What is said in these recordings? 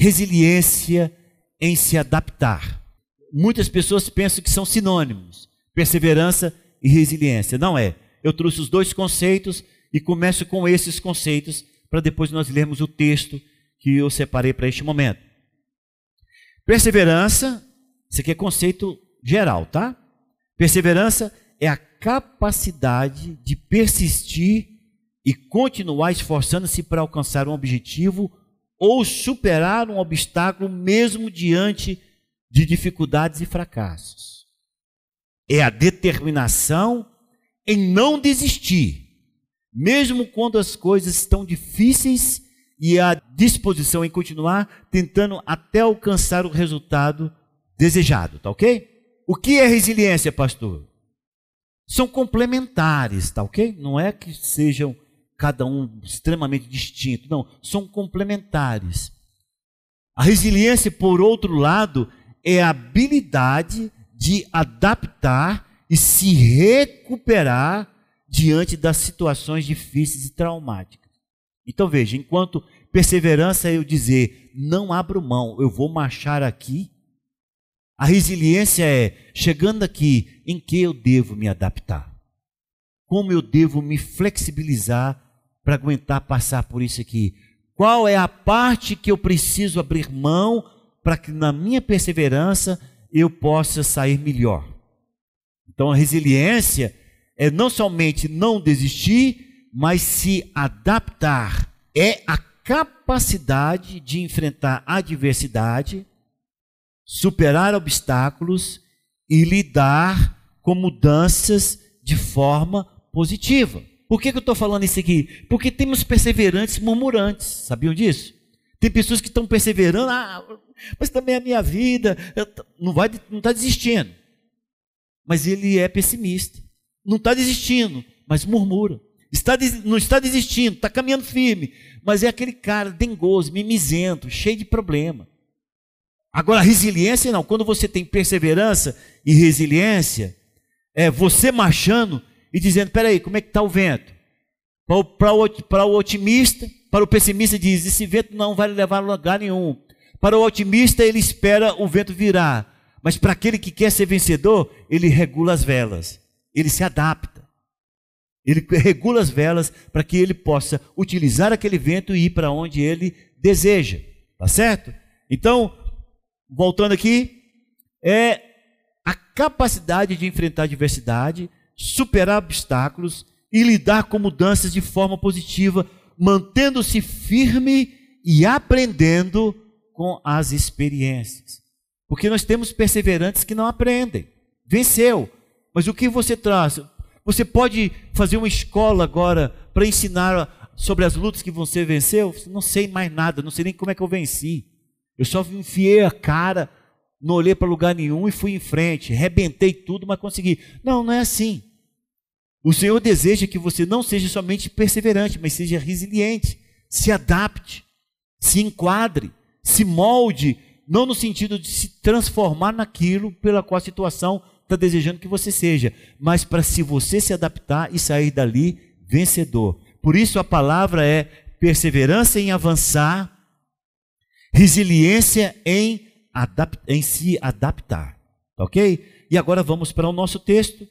resiliência em se adaptar. Muitas pessoas pensam que são sinônimos, perseverança e resiliência. Não é. Eu trouxe os dois conceitos e começo com esses conceitos para depois nós lermos o texto que eu separei para este momento. Perseverança, isso aqui é conceito geral, tá? Perseverança é a capacidade de persistir e continuar esforçando-se para alcançar um objetivo ou superar um obstáculo mesmo diante de dificuldades e fracassos. É a determinação em não desistir, mesmo quando as coisas estão difíceis e a disposição em continuar tentando até alcançar o resultado desejado, tá ok? O que é resiliência, pastor? São complementares, tá ok? Não é que sejam cada um extremamente distinto. Não, são complementares. A resiliência, por outro lado, é a habilidade de adaptar e se recuperar diante das situações difíceis e traumáticas. Então veja, enquanto perseverança é eu dizer, não abro mão, eu vou marchar aqui. A resiliência é, chegando aqui, em que eu devo me adaptar? Como eu devo me flexibilizar para aguentar passar por isso aqui? Qual é a parte que eu preciso abrir mão para que na minha perseverança eu possa sair melhor? Então a resiliência é não somente não desistir, mas se adaptar. É a capacidade de enfrentar adversidade, superar obstáculos e lidar com mudanças de forma positiva. Por que, que eu estou falando isso aqui? Porque temos perseverantes murmurantes, sabiam disso? Tem pessoas que estão perseverando, ah, mas também é a minha vida, não vai, não está desistindo. Mas ele é pessimista. Não está desistindo, mas murmura. Está, não está desistindo, está caminhando firme, mas é aquele cara dengoso, mimizento, cheio de problema. Agora, resiliência não. Quando você tem perseverança e resiliência, é você marchando e dizendo: peraí, como é que está o vento? Para o, para o otimista, para o pessimista, diz: esse vento não vai levar a lugar nenhum. Para o otimista, ele espera o vento virar. Mas para aquele que quer ser vencedor, ele regula as velas, ele se adapta. Ele regula as velas para que ele possa utilizar aquele vento e ir para onde ele deseja. Tá certo? Então, voltando aqui, é a capacidade de enfrentar a adversidade superar obstáculos e lidar com mudanças de forma positiva, mantendo-se firme e aprendendo com as experiências. Porque nós temos perseverantes que não aprendem. Venceu. Mas o que você traz? Você pode fazer uma escola agora para ensinar sobre as lutas que você venceu? Não sei mais nada, não sei nem como é que eu venci. Eu só enfiei a cara, não olhei para lugar nenhum e fui em frente, rebentei tudo, mas consegui. Não, não é assim. O Senhor deseja que você não seja somente perseverante, mas seja resiliente, se adapte, se enquadre, se molde, não no sentido de se transformar naquilo pela qual a situação está desejando que você seja, mas para se você se adaptar e sair dali vencedor. Por isso a palavra é perseverança em avançar, resiliência em, em se adaptar. Ok? E agora vamos para o nosso texto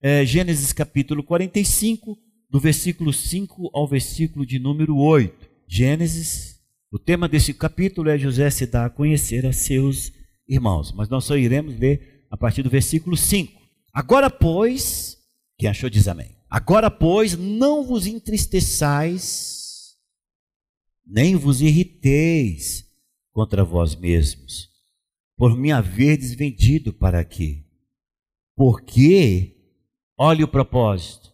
é, Gênesis capítulo 45, do versículo 5 ao versículo de número 8. Gênesis, o tema desse capítulo é José se dá a conhecer a seus irmãos, mas nós só iremos ler a partir do versículo 5. Agora, pois, quem achou diz amém. Agora, pois, não vos entristeçais, nem vos irriteis contra vós mesmos, por me haverdes vendido para aqui. Porque Olhe o propósito.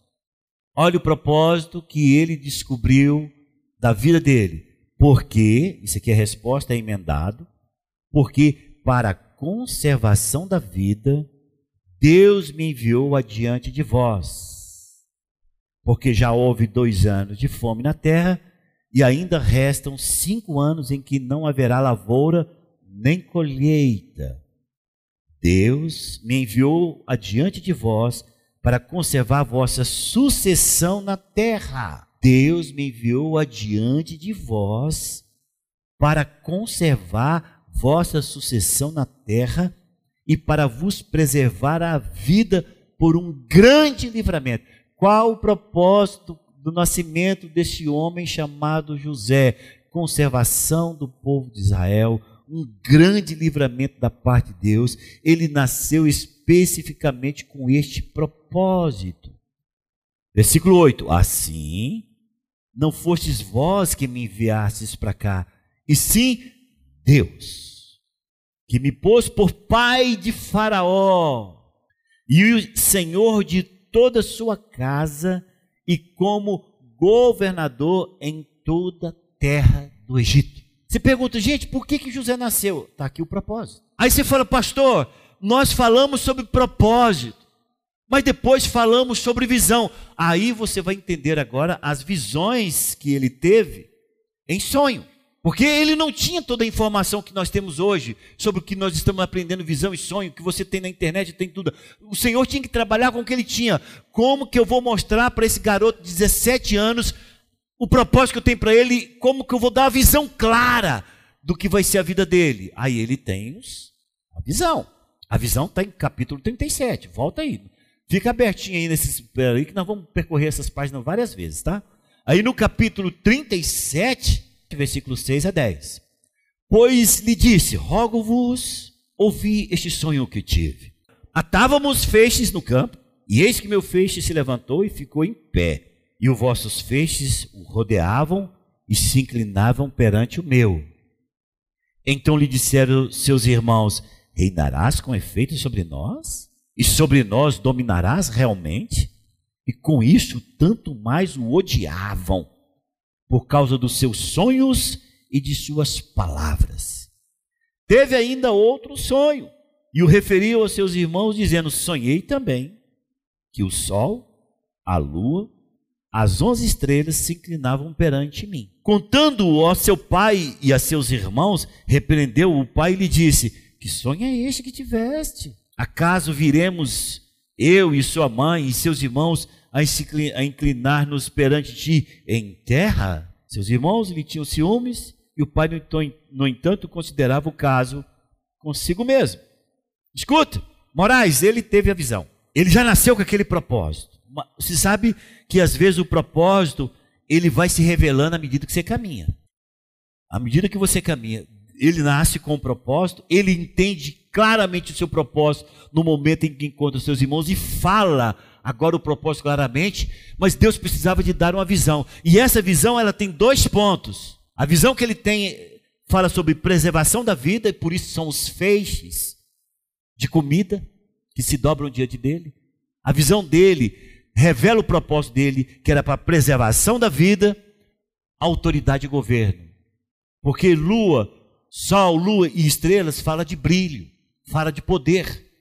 Olhe o propósito que ele descobriu da vida dele. Porque, isso aqui é resposta, é emendado. porque para a conservação da vida, Deus me enviou adiante de vós. Porque já houve dois anos de fome na terra, e ainda restam cinco anos em que não haverá lavoura nem colheita. Deus me enviou adiante de vós para conservar a vossa sucessão na terra. Deus me enviou adiante de vós para conservar vossa sucessão na terra e para vos preservar a vida por um grande livramento. Qual o propósito do nascimento deste homem chamado José? Conservação do povo de Israel, um grande livramento da parte de Deus. Ele nasceu especificamente com este propósito. Versículo 8: Assim, não fostes vós que me enviastes para cá, e sim Deus, que me pôs por pai de Faraó e o senhor de toda a sua casa e como governador em toda a terra do Egito. Você pergunta, gente, por que, que José nasceu? Está aqui o propósito. Aí você fala, pastor, nós falamos sobre propósito, mas depois falamos sobre visão. Aí você vai entender agora as visões que ele teve em sonho. Porque ele não tinha toda a informação que nós temos hoje sobre o que nós estamos aprendendo, visão e sonho, que você tem na internet, tem tudo. O Senhor tinha que trabalhar com o que ele tinha. Como que eu vou mostrar para esse garoto de 17 anos o propósito que eu tenho para ele? Como que eu vou dar a visão clara do que vai ser a vida dele? Aí ele tem a visão. A visão está em capítulo 37. Volta aí. Fica abertinho aí nesse aí que nós vamos percorrer essas páginas várias vezes, tá? Aí no capítulo 37 versículos 6 a 10. Pois lhe disse: Rogo-vos, ouvi este sonho que tive. Atávamos feixes no campo, e eis que meu feixe se levantou e ficou em pé, e os vossos feixes o rodeavam e se inclinavam perante o meu. Então lhe disseram seus irmãos: Reinarás com efeito sobre nós? E sobre nós dominarás realmente? E com isso, tanto mais o odiavam por causa dos seus sonhos e de suas palavras. Teve ainda outro sonho e o referiu aos seus irmãos, dizendo: Sonhei também que o sol, a lua, as onze estrelas se inclinavam perante mim. Contando-o a seu pai e a seus irmãos, repreendeu o pai e lhe disse: Que sonho é este que tiveste? Acaso viremos eu e sua mãe e seus irmãos a inclinar-nos perante ti em terra? Seus irmãos lhe tinham ciúmes e o pai, no entanto, considerava o caso consigo mesmo. Escuta, Moraes, ele teve a visão. Ele já nasceu com aquele propósito. Você sabe que às vezes o propósito ele vai se revelando à medida que você caminha. À medida que você caminha, ele nasce com o propósito, ele entende claramente o seu propósito no momento em que encontra seus irmãos e fala agora o propósito claramente, mas Deus precisava de dar uma visão. E essa visão ela tem dois pontos. A visão que ele tem fala sobre preservação da vida, e por isso são os feixes de comida que se dobram diante dele. A visão dele revela o propósito dele, que era para a preservação da vida, autoridade e governo. Porque lua, sol, lua e estrelas fala de brilho, fala de poder.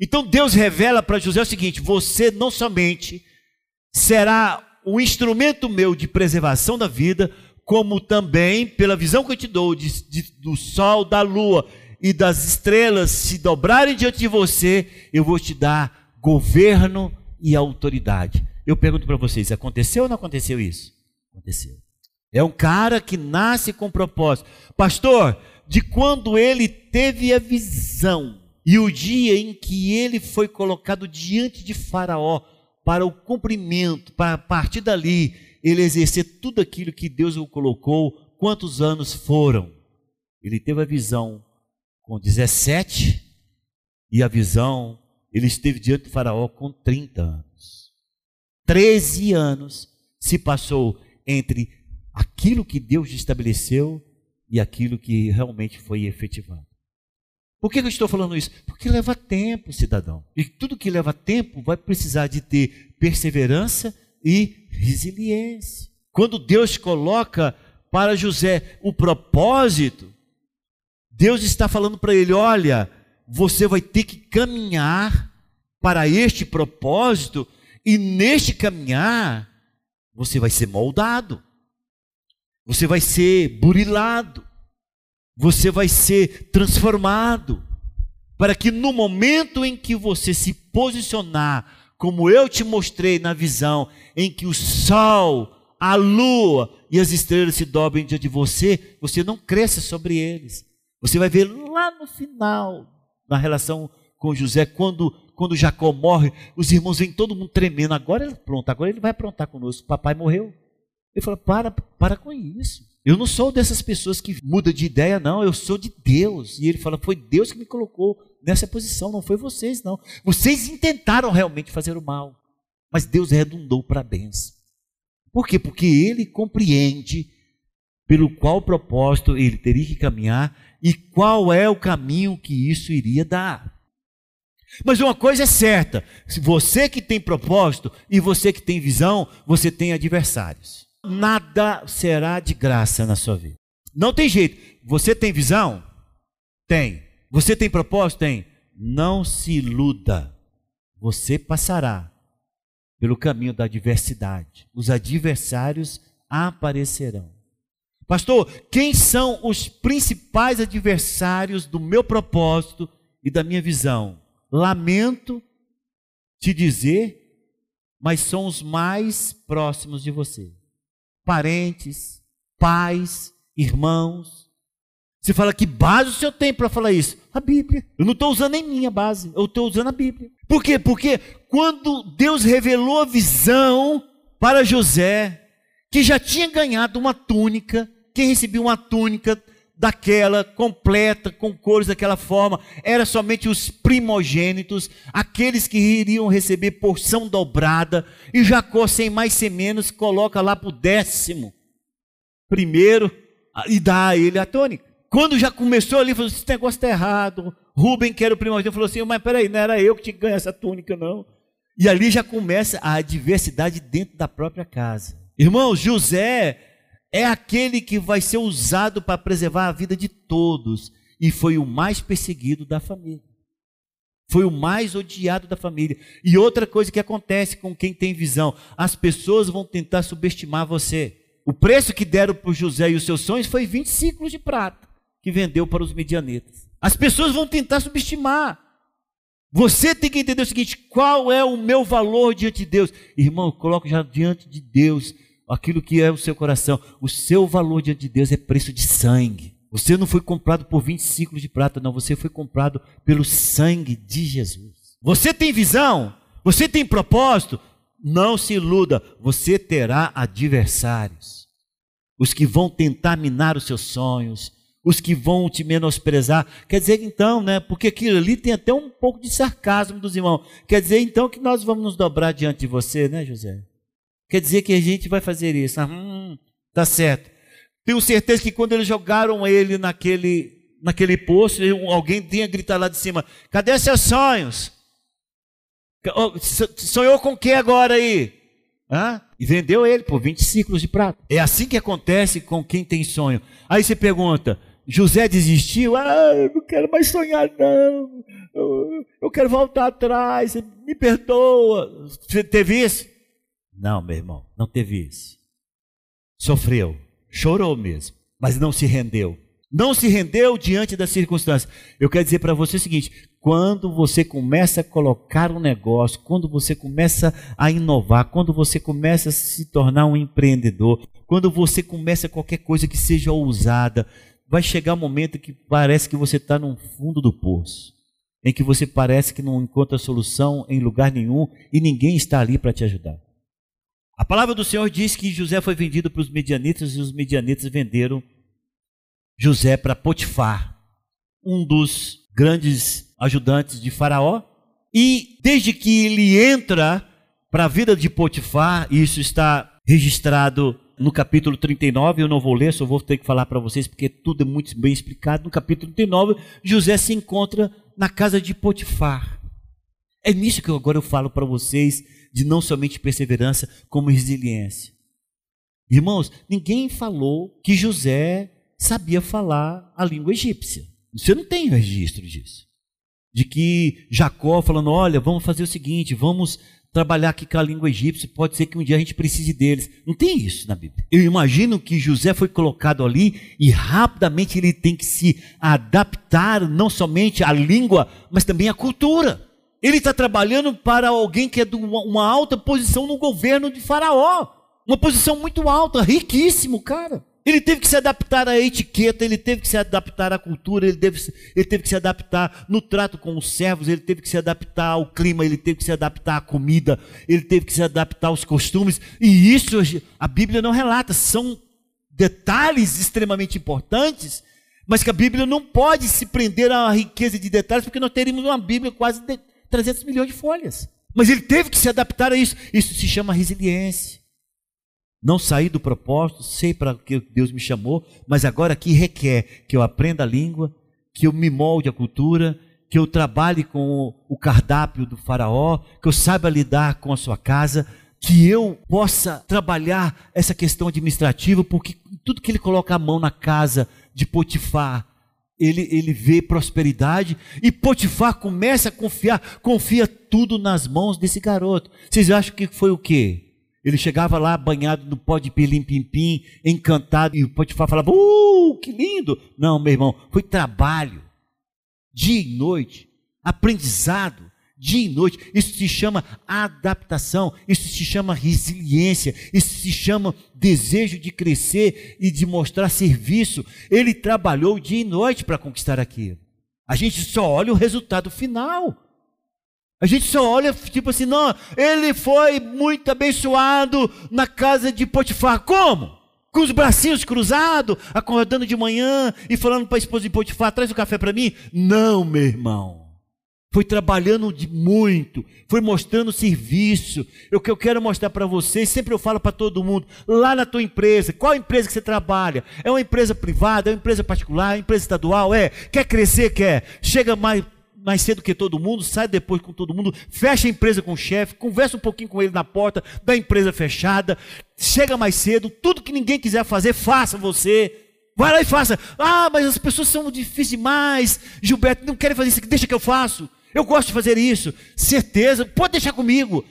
Então Deus revela para José o seguinte: você não somente será o instrumento meu de preservação da vida, como também, pela visão que eu te dou de, de, do sol, da lua e das estrelas se dobrarem diante de você, eu vou te dar governo e autoridade. Eu pergunto para vocês: aconteceu ou não aconteceu isso? Aconteceu. É um cara que nasce com propósito. Pastor, de quando ele teve a visão e o dia em que ele foi colocado diante de Faraó para o cumprimento, para a partir dali ele exercer tudo aquilo que Deus o colocou, quantos anos foram? Ele teve a visão com 17 e a visão, ele esteve diante de Faraó com 30 anos. 13 anos se passou entre aquilo que Deus estabeleceu e aquilo que realmente foi efetivado. Por que eu estou falando isso? Porque leva tempo, cidadão. E tudo que leva tempo vai precisar de ter perseverança e resiliência. Quando Deus coloca para José o propósito, Deus está falando para ele: olha, você vai ter que caminhar para este propósito, e neste caminhar, você vai ser moldado, você vai ser burilado, você vai ser transformado, para que no momento em que você se posicionar, como eu te mostrei na visão, em que o sol, a lua e as estrelas se dobrem diante de você, você não cresça sobre eles. Você vai ver lá no final, na relação com José, quando, quando Jacó morre, os irmãos vêm todo mundo tremendo. Agora ele pronto, agora ele vai aprontar conosco. Papai morreu. Ele fala: para, para com isso. Eu não sou dessas pessoas que muda de ideia, não. Eu sou de Deus. E ele fala: foi Deus que me colocou nessa posição, não foi vocês, não. Vocês intentaram realmente fazer o mal, mas Deus redundou para a benção. Por quê? Porque ele compreende pelo qual propósito ele teria que caminhar e qual é o caminho que isso iria dar. Mas uma coisa é certa: você que tem propósito e você que tem visão, você tem adversários. Nada será de graça na sua vida. Não tem jeito. Você tem visão? Tem. Você tem propósito? Tem. Não se iluda. Você passará pelo caminho da adversidade. Os adversários aparecerão. Pastor, quem são os principais adversários do meu propósito e da minha visão? Lamento te dizer, mas são os mais próximos de você. Parentes, pais, irmãos. Você fala que base o senhor tem para falar isso? A Bíblia. Eu não estou usando nem minha base, eu estou usando a Bíblia. Por quê? Porque quando Deus revelou a visão para José, que já tinha ganhado uma túnica, quem recebeu uma túnica daquela completa, com cores daquela forma, era somente os primogênitos, aqueles que iriam receber porção dobrada, e Jacó, sem mais sem menos, coloca lá para o décimo primeiro e dá a ele a tônica. Quando já começou ali, falou: esse negócio está errado. Rubem, que era o primogênito, falou assim: mas peraí, não era eu que tinha que ganhar essa túnica, não. E ali já começa a adversidade dentro da própria casa. Irmão, José é aquele que vai ser usado para preservar a vida de todos. E foi o mais perseguido da família. Foi o mais odiado da família. E outra coisa que acontece com quem tem visão: as pessoas vão tentar subestimar você. O preço que deram para José e os seus sonhos foi 20 ciclos de prata que vendeu para os medianetas. As pessoas vão tentar subestimar. Você tem que entender o seguinte: qual é o meu valor diante de Deus? Irmão, coloque já diante de Deus aquilo que é o seu coração. O seu valor diante de Deus é preço de sangue. Você não foi comprado por 20 ciclos de prata, não. Você foi comprado pelo sangue de Jesus. Você tem visão? Você tem propósito? Não se iluda. Você terá adversários. Os que vão tentar minar os seus sonhos, os que vão te menosprezar. Quer dizer, então, né? Porque aquilo ali tem até um pouco de sarcasmo dos irmãos. Quer dizer, então, que nós vamos nos dobrar diante de você, né, José? Quer dizer que a gente vai fazer isso. Ah, hum, tá certo. Tenho certeza que quando eles jogaram ele naquele, naquele poço, alguém tinha gritado lá de cima: Cadê seus sonhos? Sonhou com o que agora aí? Hã? E vendeu ele por 20 ciclos de prata. É assim que acontece com quem tem sonho. Aí você pergunta: José desistiu? Ah, eu não quero mais sonhar, não. Eu quero voltar atrás. Me perdoa. Você teve isso? Não, meu irmão, não teve isso. Sofreu, chorou mesmo, mas não se rendeu. Não se rendeu diante das circunstâncias. Eu quero dizer para você o seguinte: quando você começa a colocar um negócio, quando você começa a inovar, quando você começa a se tornar um empreendedor, quando você começa qualquer coisa que seja ousada, vai chegar um momento que parece que você está no fundo do poço, em que você parece que não encontra solução em lugar nenhum e ninguém está ali para te ajudar. A palavra do Senhor diz que José foi vendido para os medianitas e os medianitas venderam José para Potifar, um dos grandes ajudantes de Faraó. E desde que ele entra para a vida de Potifar, isso está registrado no capítulo 39, eu não vou ler, só vou ter que falar para vocês porque tudo é muito bem explicado. No capítulo 39, José se encontra na casa de Potifar. É nisso que agora eu falo para vocês de não somente perseverança, como resiliência. Irmãos, ninguém falou que José sabia falar a língua egípcia. Você não tem registro disso. De que Jacó falando: olha, vamos fazer o seguinte, vamos trabalhar aqui com a língua egípcia, pode ser que um dia a gente precise deles. Não tem isso na Bíblia. Eu imagino que José foi colocado ali e rapidamente ele tem que se adaptar não somente à língua, mas também à cultura. Ele está trabalhando para alguém que é de uma alta posição no governo de Faraó. Uma posição muito alta, riquíssimo, cara. Ele teve que se adaptar à etiqueta, ele teve que se adaptar à cultura, ele teve, ele teve que se adaptar no trato com os servos, ele teve que se adaptar ao clima, ele teve que se adaptar à comida, ele teve que se adaptar aos costumes. E isso a Bíblia não relata, são detalhes extremamente importantes, mas que a Bíblia não pode se prender à riqueza de detalhes, porque nós teríamos uma Bíblia quase de 300 milhões de folhas. Mas ele teve que se adaptar a isso. Isso se chama resiliência. Não saí do propósito, sei para que Deus me chamou, mas agora aqui requer que eu aprenda a língua, que eu me molde a cultura, que eu trabalhe com o cardápio do faraó, que eu saiba lidar com a sua casa, que eu possa trabalhar essa questão administrativa, porque tudo que ele coloca a mão na casa de Potifar, ele, ele vê prosperidade e Potifar começa a confiar, confia tudo nas mãos desse garoto. Vocês acham que foi o quê? Ele chegava lá banhado no pó de pilim-pim-pim, encantado, e o Potifar falava, uh, que lindo! Não, meu irmão, foi trabalho, dia e noite, aprendizado, dia e noite. Isso se chama adaptação, isso se chama resiliência, isso se chama desejo de crescer e de mostrar serviço. Ele trabalhou dia e noite para conquistar aquilo. A gente só olha o resultado final. A gente só olha, tipo assim, não, ele foi muito abençoado na casa de Potifar. Como? Com os bracinhos cruzados, acordando de manhã e falando para a esposa de Potifar: traz o café para mim? Não, meu irmão. Foi trabalhando de muito, foi mostrando serviço. O que eu quero mostrar para vocês, sempre eu falo para todo mundo, lá na tua empresa, qual empresa que você trabalha? É uma empresa privada, é uma empresa particular, é uma empresa estadual? É? Quer crescer? Quer? Chega mais mais cedo que todo mundo, sai depois com todo mundo, fecha a empresa com o chefe, conversa um pouquinho com ele na porta da empresa fechada, chega mais cedo, tudo que ninguém quiser fazer, faça você. Vai lá e faça. Ah, mas as pessoas são difíceis demais. Gilberto, não querem fazer isso aqui, deixa que eu faço. Eu gosto de fazer isso. Certeza, pode deixar comigo.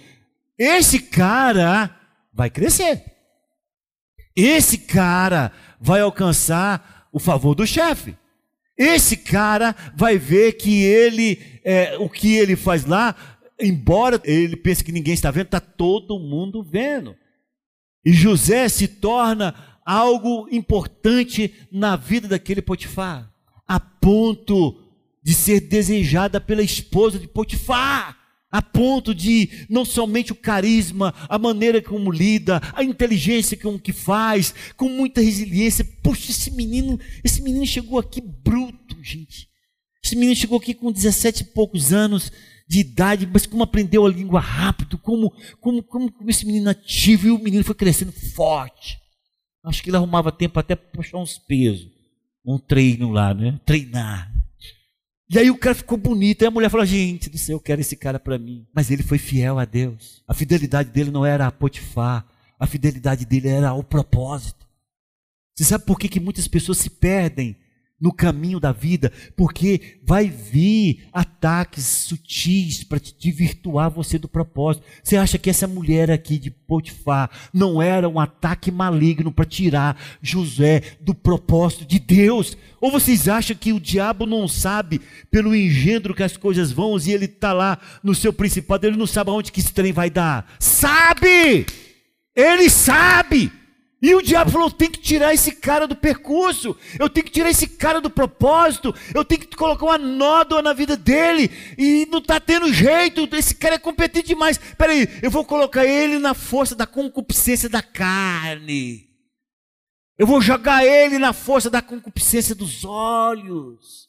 Esse cara vai crescer. Esse cara vai alcançar o favor do chefe. Esse cara vai ver que ele, é, o que ele faz lá, embora ele pense que ninguém está vendo, está todo mundo vendo. E José se torna algo importante na vida daquele Potifar, a ponto de ser desejada pela esposa de Potifar a ponto de não somente o carisma, a maneira como lida, a inteligência com que faz, com muita resiliência. Poxa, esse menino, esse menino chegou aqui bruto, gente. Esse menino chegou aqui com 17 e poucos anos de idade, mas como aprendeu a língua rápido, como, como, como, como esse menino ativo, e o menino foi crescendo forte. Acho que ele arrumava tempo até para puxar uns pesos, um treino lá, né? Treinar. E aí o cara ficou bonito. Aí a mulher falou: Gente do céu, eu quero esse cara para mim. Mas ele foi fiel a Deus. A fidelidade dele não era a Potifar. A fidelidade dele era ao propósito. Você sabe por que, que muitas pessoas se perdem no caminho da vida, porque vai vir ataques sutis para te desvirtuar você do propósito. Você acha que essa mulher aqui de Potifar não era um ataque maligno para tirar José do propósito de Deus? Ou vocês acham que o diabo não sabe pelo engendro que as coisas vão e ele está lá no seu principado, ele não sabe aonde que esse trem vai dar? Sabe! Ele sabe! E o diabo falou: tem que tirar esse cara do percurso, eu tenho que tirar esse cara do propósito, eu tenho que colocar uma nódoa na vida dele, e não está tendo jeito, esse cara é competente demais. Peraí, eu vou colocar ele na força da concupiscência da carne, eu vou jogar ele na força da concupiscência dos olhos,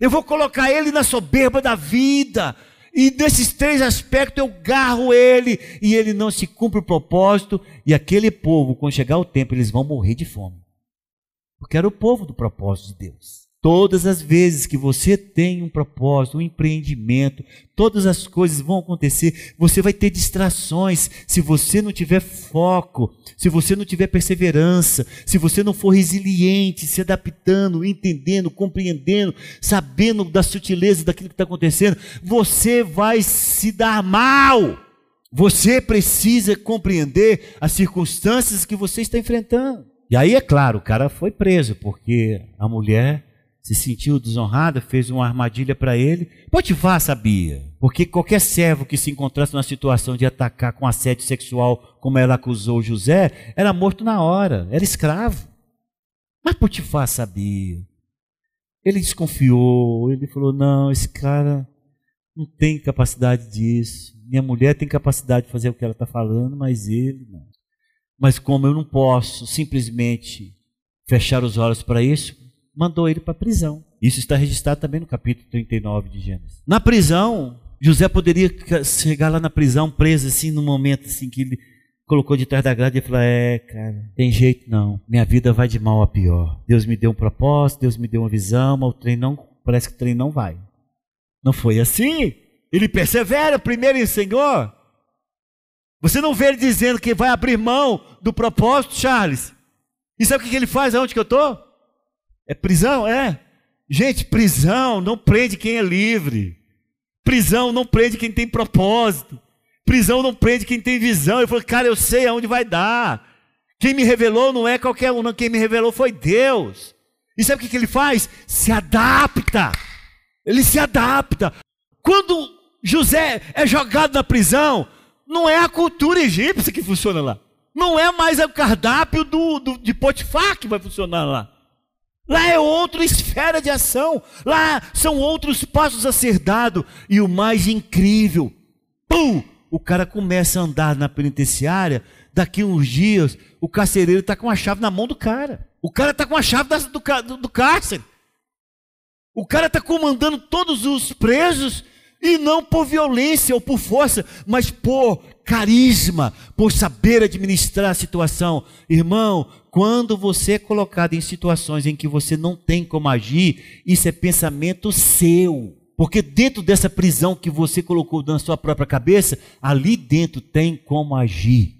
eu vou colocar ele na soberba da vida, e desses três aspectos eu garro ele e ele não se cumpre o propósito. E aquele povo, quando chegar o tempo, eles vão morrer de fome. Porque era o povo do propósito de Deus. Todas as vezes que você tem um propósito, um empreendimento, todas as coisas vão acontecer, você vai ter distrações. Se você não tiver foco, se você não tiver perseverança, se você não for resiliente, se adaptando, entendendo, compreendendo, sabendo da sutileza daquilo que está acontecendo, você vai se dar mal. Você precisa compreender as circunstâncias que você está enfrentando. E aí, é claro, o cara foi preso, porque a mulher se sentiu desonrada, fez uma armadilha para ele. Potifar sabia, porque qualquer servo que se encontrasse numa situação de atacar com assédio sexual, como ela acusou José, era morto na hora, era escravo. Mas Potifar sabia. Ele desconfiou, ele falou: não, esse cara não tem capacidade disso. Minha mulher tem capacidade de fazer o que ela está falando, mas ele não. Mas como eu não posso simplesmente fechar os olhos para isso, mandou ele para a prisão. Isso está registrado também no capítulo 39 de Gênesis. Na prisão, José poderia chegar lá na prisão preso assim no momento assim que ele colocou de trás da grade e falou: "É, cara, tem jeito não. Minha vida vai de mal a pior. Deus me deu um propósito, Deus me deu uma visão, mas o trem não, parece que o trem não vai". Não foi assim. Ele persevera primeiro em Senhor. Você não vê ele dizendo que vai abrir mão do propósito, Charles. E sabe o que ele faz aonde que eu estou? É prisão? É. Gente, prisão não prende quem é livre. Prisão não prende quem tem propósito. Prisão não prende quem tem visão. Eu falei, cara, eu sei aonde vai dar. Quem me revelou não é qualquer um, não. Quem me revelou foi Deus. E sabe o que ele faz? Se adapta. Ele se adapta. Quando José é jogado na prisão, não é a cultura egípcia que funciona lá. Não é mais o cardápio do, do, de Potifar que vai funcionar lá. Lá é outra esfera de ação. Lá são outros passos a ser dado. E o mais incrível, pum, o cara começa a andar na penitenciária. Daqui uns dias, o carcereiro está com a chave na mão do cara. O cara está com a chave do, do, do cárcere. O cara está comandando todos os presos e não por violência ou por força, mas por carisma, por saber administrar a situação. Irmão, quando você é colocado em situações em que você não tem como agir, isso é pensamento seu. Porque dentro dessa prisão que você colocou na sua própria cabeça, ali dentro tem como agir.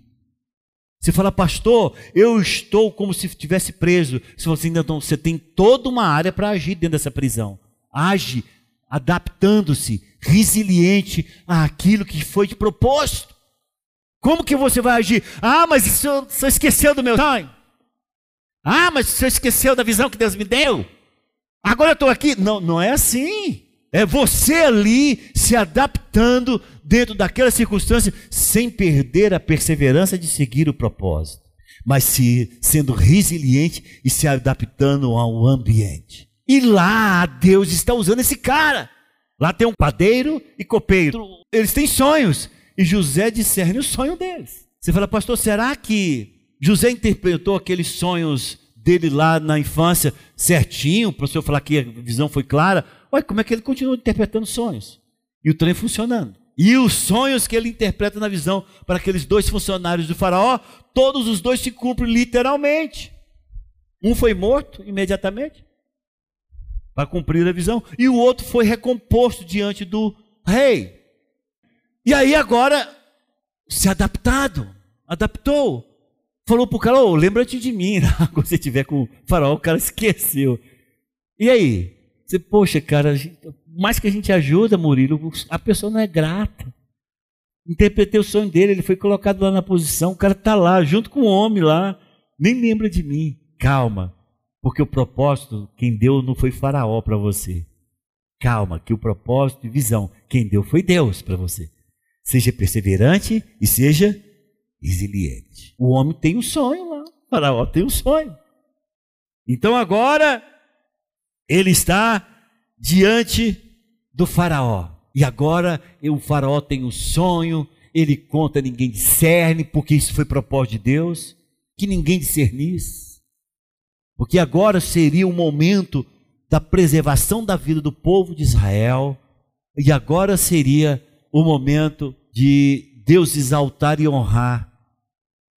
Você fala, pastor, eu estou como se estivesse preso. Se você ainda não, você tem toda uma área para agir dentro dessa prisão. Age adaptando-se, resiliente àquilo que foi te proposto. Como que você vai agir? Ah, mas você esqueceu do meu sonho. Ah, mas você esqueceu da visão que Deus me deu. Agora eu estou aqui. Não, não é assim. É você ali se adaptando dentro daquela circunstância, sem perder a perseverança de seguir o propósito, mas se sendo resiliente e se adaptando ao ambiente. E lá Deus está usando esse cara. Lá tem um padeiro e copeiro. Eles têm sonhos. E José discerne o sonho deles. Você fala, pastor, será que José interpretou aqueles sonhos dele lá na infância certinho, para o senhor falar que a visão foi clara? Olha como é que ele continua interpretando sonhos. E o trem funcionando. E os sonhos que ele interpreta na visão para aqueles dois funcionários do faraó, todos os dois se cumprem literalmente. Um foi morto imediatamente para cumprir a visão, e o outro foi recomposto diante do rei. E aí agora se adaptado, adaptou. Falou para o cara, oh, lembra-te de mim, quando você estiver com o faraó, o cara esqueceu. E aí? Você, poxa, cara, mais que a gente ajuda, Murilo, a pessoa não é grata. Interpretei o sonho dele, ele foi colocado lá na posição, o cara está lá, junto com o homem lá, nem lembra de mim. Calma, porque o propósito, quem deu não foi Faraó para você. Calma, que o propósito e visão, quem deu foi Deus para você. Seja perseverante e seja resiliente. O homem tem um sonho lá, o Faraó tem um sonho. Então agora, ele está diante do Faraó. E agora o Faraó tem um sonho, ele conta, ninguém discerne, porque isso foi propósito de Deus, que ninguém discernisse. Porque agora seria o momento da preservação da vida do povo de Israel, e agora seria o momento de Deus exaltar e honrar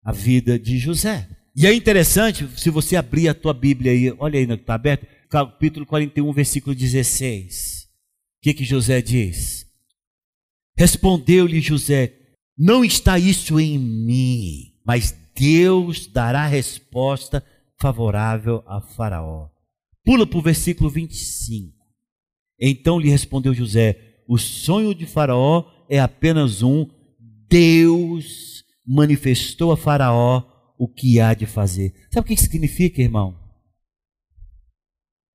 a vida de José. E é interessante, se você abrir a tua Bíblia aí, olha aí no que está aberto, capítulo 41, versículo 16. O que, que José diz? Respondeu-lhe José: Não está isso em mim, mas Deus dará resposta favorável a Faraó. Pula para o versículo 25. Então lhe respondeu José: O sonho de Faraó é apenas um. Deus manifestou a Faraó o que há de fazer. Sabe o que significa, irmão?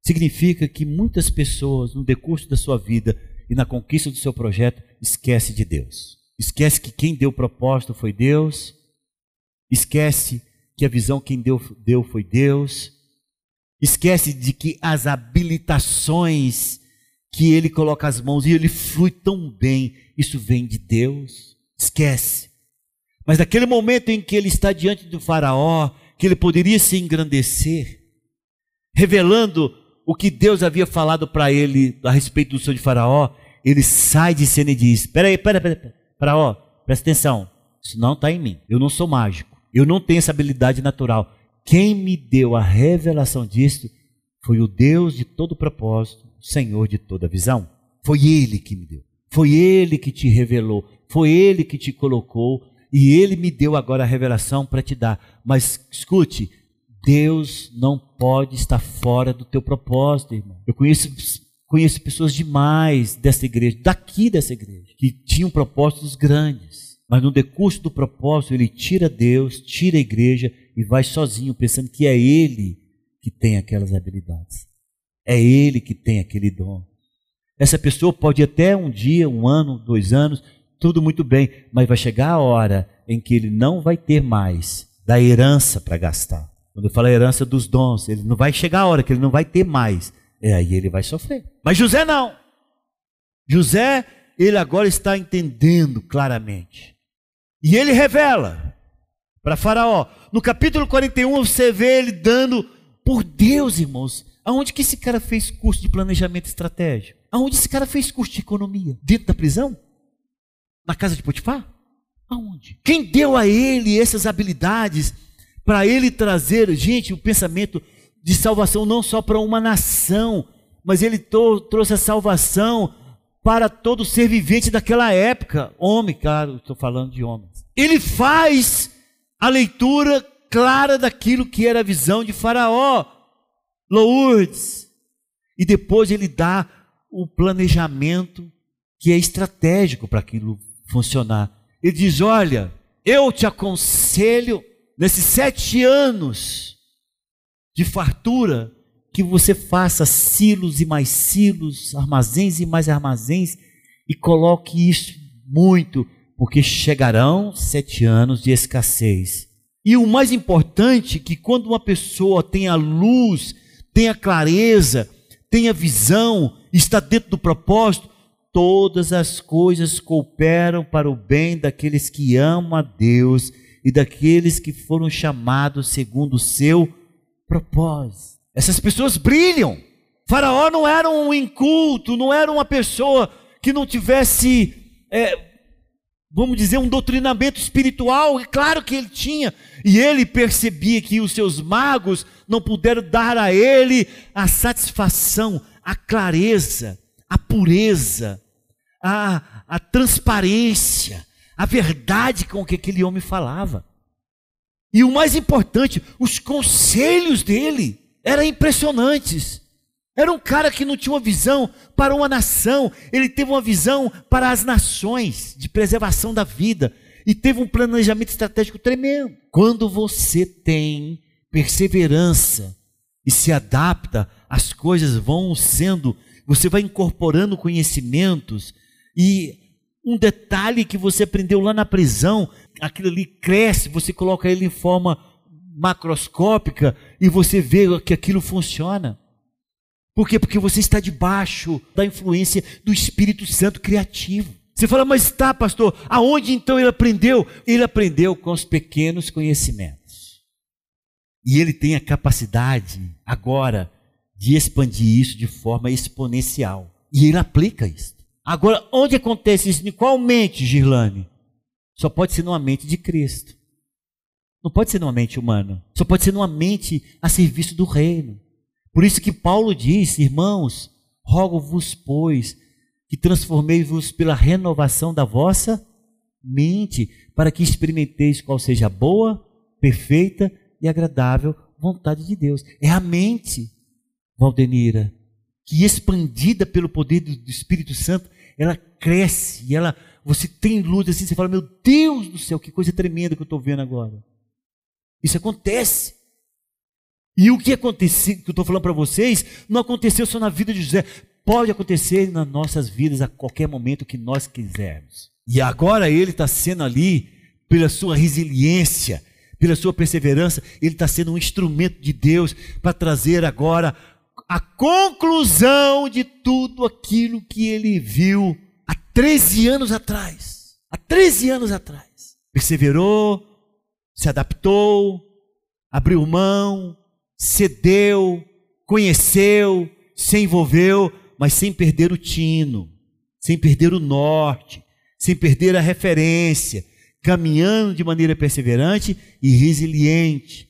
Significa que muitas pessoas, no decurso da sua vida e na conquista do seu projeto, esquece de Deus. Esquece que quem deu o propósito foi Deus. Esquece que a visão quem deu, deu foi Deus. Esquece de que as habilitações que ele coloca as mãos e ele flui tão bem, isso vem de Deus. Esquece. Mas naquele momento em que ele está diante do Faraó, que ele poderia se engrandecer, revelando o que Deus havia falado para ele a respeito do sonho de Faraó, ele sai de cena e diz: Espera aí, pera, pera, Faraó, presta atenção, isso não está em mim, eu não sou mágico, eu não tenho essa habilidade natural. Quem me deu a revelação disso foi o Deus de todo propósito, Senhor de toda visão. Foi Ele que me deu, foi Ele que te revelou, foi Ele que te colocou e ele me deu agora a revelação para te dar. Mas escute, Deus não pode estar fora do teu propósito, irmão. Eu conheço, conheço pessoas demais dessa igreja, daqui dessa igreja, que tinham propósitos grandes. Mas no decurso do propósito, ele tira Deus, tira a igreja e vai sozinho, pensando que é ele que tem aquelas habilidades. É ele que tem aquele dom. Essa pessoa pode até um dia, um ano, dois anos, tudo muito bem, mas vai chegar a hora em que ele não vai ter mais da herança para gastar. Quando eu falo herança dos dons, ele não vai chegar a hora que ele não vai ter mais. É aí ele vai sofrer. Mas José não. José, ele agora está entendendo claramente. E ele revela para Faraó. No capítulo 41 você vê ele dando por Deus, irmãos. Aonde que esse cara fez curso de planejamento estratégico? Aonde esse cara fez curso de economia? Dentro da prisão? Na casa de Potifar? Aonde? Quem deu a ele essas habilidades para ele trazer, gente, o pensamento de salvação não só para uma nação, mas ele trouxe a salvação para todo ser vivente daquela época. Homem, claro, estou falando de homens. Ele faz a leitura clara daquilo que era a visão de Faraó, Lourdes. E depois ele dá o planejamento que é estratégico para aquilo funcionar. Ele diz: Olha, eu te aconselho, nesses sete anos de fartura, que você faça silos e mais silos, armazéns e mais armazéns, e coloque isso muito, porque chegarão sete anos de escassez. E o mais importante, que quando uma pessoa tem a luz, tem a clareza, tem a visão, está dentro do propósito, todas as coisas cooperam para o bem daqueles que amam a Deus e daqueles que foram chamados segundo o seu propósito. Essas pessoas brilham. Faraó não era um inculto, não era uma pessoa que não tivesse, é, vamos dizer, um doutrinamento espiritual. E claro que ele tinha. E ele percebia que os seus magos não puderam dar a ele a satisfação, a clareza, a pureza a, a transparência, a verdade com que aquele homem falava. E o mais importante, os conselhos dele eram impressionantes. Era um cara que não tinha uma visão para uma nação, ele teve uma visão para as nações, de preservação da vida, e teve um planejamento estratégico tremendo. Quando você tem perseverança e se adapta, as coisas vão sendo, você vai incorporando conhecimentos, e um detalhe que você aprendeu lá na prisão, aquilo ali cresce, você coloca ele em forma macroscópica e você vê que aquilo funciona. Por quê? Porque você está debaixo da influência do Espírito Santo criativo. Você fala, mas tá, pastor, aonde então ele aprendeu? Ele aprendeu com os pequenos conhecimentos. E ele tem a capacidade agora de expandir isso de forma exponencial. E ele aplica isso. Agora, onde acontece isso? Em qual mente, Girlane? Só pode ser numa mente de Cristo. Não pode ser numa mente humana. Só pode ser numa mente a serviço do reino. Por isso que Paulo diz, irmãos, rogo-vos, pois, que transformei-vos pela renovação da vossa mente, para que experimenteis qual seja a boa, perfeita e agradável vontade de Deus. É a mente, Valdenira, que expandida pelo poder do Espírito Santo, ela cresce ela, você tem luz assim, você fala, meu Deus do céu, que coisa tremenda que eu estou vendo agora. Isso acontece. E o que aconteceu, que eu estou falando para vocês, não aconteceu só na vida de José, pode acontecer nas nossas vidas a qualquer momento que nós quisermos. E agora ele está sendo ali, pela sua resiliência, pela sua perseverança, ele está sendo um instrumento de Deus para trazer agora a conclusão de tudo aquilo que ele viu há 13 anos atrás. Há 13 anos atrás. Perseverou, se adaptou, abriu mão, cedeu, conheceu, se envolveu, mas sem perder o tino, sem perder o norte, sem perder a referência, caminhando de maneira perseverante e resiliente.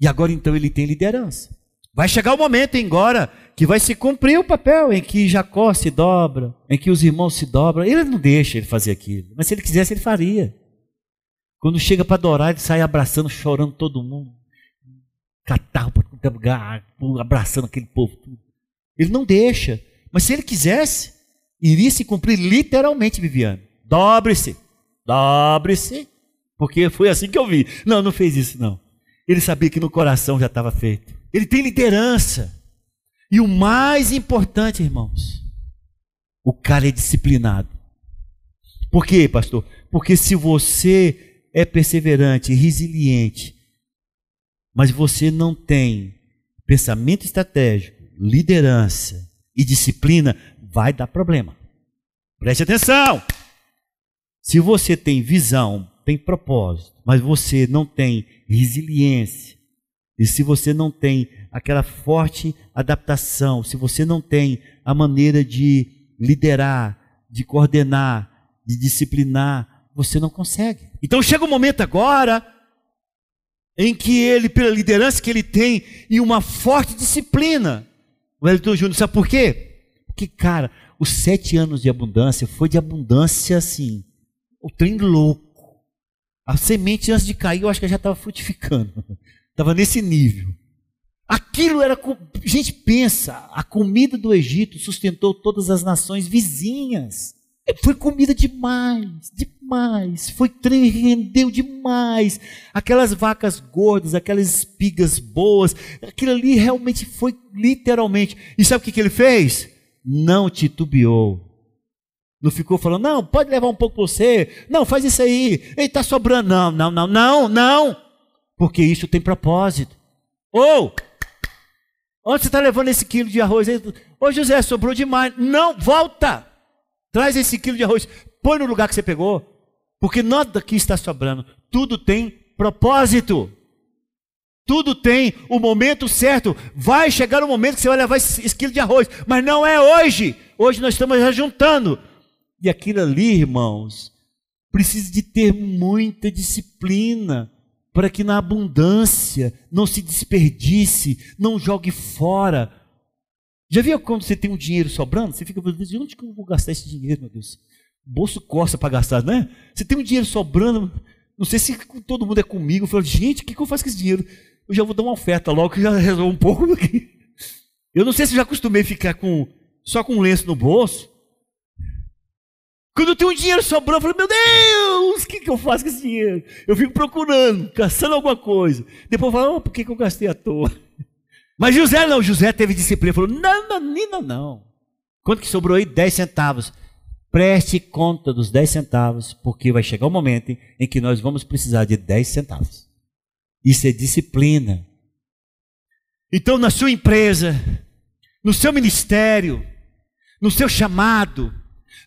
E agora então ele tem liderança. Vai chegar o momento agora que vai se cumprir o papel em que Jacó se dobra, em que os irmãos se dobram. Ele não deixa ele fazer aquilo, mas se ele quisesse, ele faria. Quando chega para adorar, ele sai abraçando, chorando todo mundo. Catarro para lugar, abraçando aquele povo. Ele não deixa. Mas se ele quisesse, iria se cumprir literalmente, Viviane. Dobre-se, dobre-se, porque foi assim que eu vi. Não, não fez isso, não. Ele sabia que no coração já estava feito. Ele tem liderança. E o mais importante, irmãos, o cara é disciplinado. Por quê, pastor? Porque se você é perseverante, resiliente, mas você não tem pensamento estratégico, liderança e disciplina, vai dar problema. Preste atenção! Se você tem visão, tem propósito, mas você não tem resiliência, e se você não tem aquela forte adaptação, se você não tem a maneira de liderar, de coordenar, de disciplinar, você não consegue. Então chega o um momento agora em que ele, pela liderança que ele tem e uma forte disciplina, o Elton Júnior, sabe por quê? Porque, cara, os sete anos de abundância foi de abundância assim, o trem louco. A semente antes de cair, eu acho que já estava frutificando. Estava nesse nível. Aquilo era. Gente, pensa, a comida do Egito sustentou todas as nações vizinhas. Foi comida demais, demais. Foi trem, rendeu demais. Aquelas vacas gordas, aquelas espigas boas, aquilo ali realmente foi literalmente. E sabe o que, que ele fez? Não titubeou. Não ficou falando, não, pode levar um pouco para você. Não, faz isso aí. Ele está sobrando. Não, não, não, não, não porque isso tem propósito. Ou, onde você está levando esse quilo de arroz? Ô José, sobrou demais. Não, volta! Traz esse quilo de arroz, põe no lugar que você pegou, porque nada aqui está sobrando. Tudo tem propósito. Tudo tem o momento certo. Vai chegar o momento que você vai levar esse, quilo de arroz, mas não é hoje. Hoje nós estamos juntando. E aquilo ali, irmãos, precisa de ter muita disciplina para que na abundância não se desperdice, não jogue fora. Já viu quando você tem um dinheiro sobrando? Você fica pensando, onde que eu vou gastar esse dinheiro, meu Deus? Bolso costa para gastar, né? Você tem um dinheiro sobrando, não sei se todo mundo é comigo. Eu falo, gente, o que, que eu faço com esse dinheiro? Eu já vou dar uma oferta logo que já resolve um pouco aqui. Eu não sei se eu já acostumei ficar com só com um lenço no bolso. Quando eu tenho um dinheiro sobrando, eu falo, meu Deus, o que, que eu faço com esse dinheiro? Eu fico procurando, caçando alguma coisa. Depois eu falo, oh, por que, que eu gastei à toa? Mas José não, José teve disciplina, falou, não, não, não, não. Quanto que sobrou aí? 10 centavos. Preste conta dos 10 centavos, porque vai chegar o um momento em que nós vamos precisar de 10 centavos. Isso é disciplina. Então, na sua empresa, no seu ministério, no seu chamado,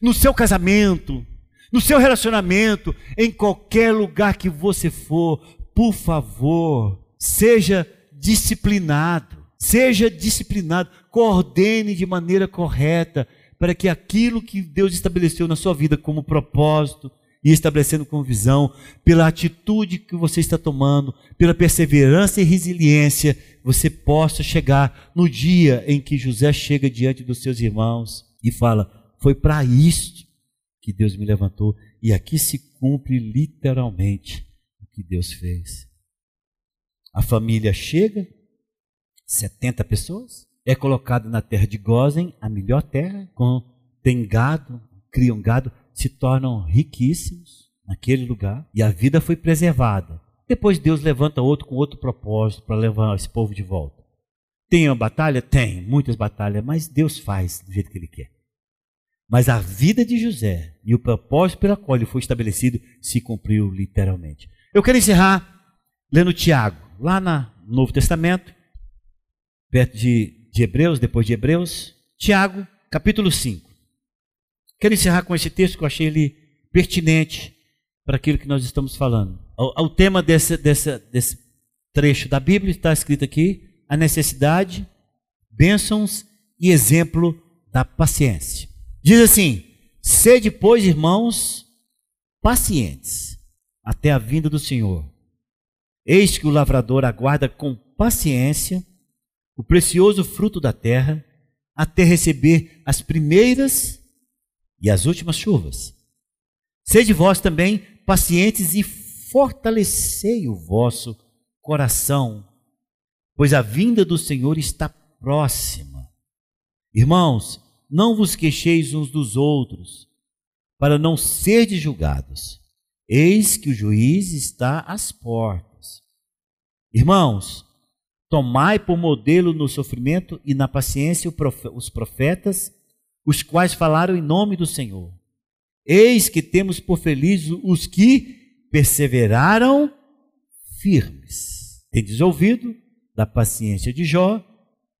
no seu casamento, no seu relacionamento, em qualquer lugar que você for, por favor, seja disciplinado. Seja disciplinado, coordene de maneira correta para que aquilo que Deus estabeleceu na sua vida como propósito e estabelecendo com visão, pela atitude que você está tomando, pela perseverança e resiliência, você possa chegar no dia em que José chega diante dos seus irmãos e fala: Foi para isto que Deus me levantou, e aqui se cumpre literalmente o que Deus fez. A família chega, 70 pessoas, é colocado na terra de Gozen, a melhor terra, com tem gado, criam gado, se tornam riquíssimos naquele lugar e a vida foi preservada. Depois Deus levanta outro com outro propósito para levar esse povo de volta. Tem uma batalha? Tem, muitas batalhas, mas Deus faz do jeito que Ele quer. Mas a vida de José e o propósito pela qual ele foi estabelecido se cumpriu literalmente. Eu quero encerrar lendo Tiago, lá no Novo Testamento, perto de, de Hebreus, depois de Hebreus, Tiago, capítulo 5. Quero encerrar com esse texto que eu achei ele pertinente para aquilo que nós estamos falando. O, o tema desse, desse, desse trecho da Bíblia está escrito aqui: a necessidade, bênçãos e exemplo da paciência. Diz assim: sede, pois, irmãos, pacientes até a vinda do Senhor. Eis que o lavrador aguarda com paciência o precioso fruto da terra até receber as primeiras e as últimas chuvas. Sede vós também pacientes e fortalecei o vosso coração, pois a vinda do Senhor está próxima. Irmãos, não vos queixeis uns dos outros, para não serdes julgados. Eis que o juiz está às portas. Irmãos, tomai por modelo no sofrimento e na paciência os profetas os quais falaram em nome do Senhor. Eis que temos por felizes os que perseveraram firmes. Tendes ouvido da paciência de Jó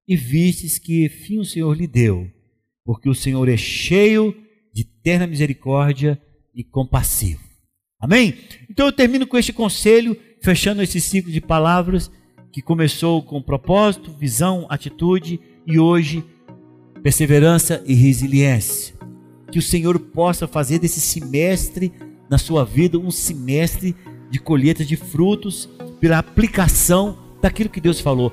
e vistes que fim o Senhor lhe deu, porque o Senhor é cheio de terna misericórdia e compassivo. Amém? Então eu termino com este conselho, fechando esse ciclo de palavras que começou com propósito, visão, atitude e hoje perseverança e resiliência. Que o Senhor possa fazer desse semestre na sua vida um semestre de colheita de frutos pela aplicação daquilo que Deus falou.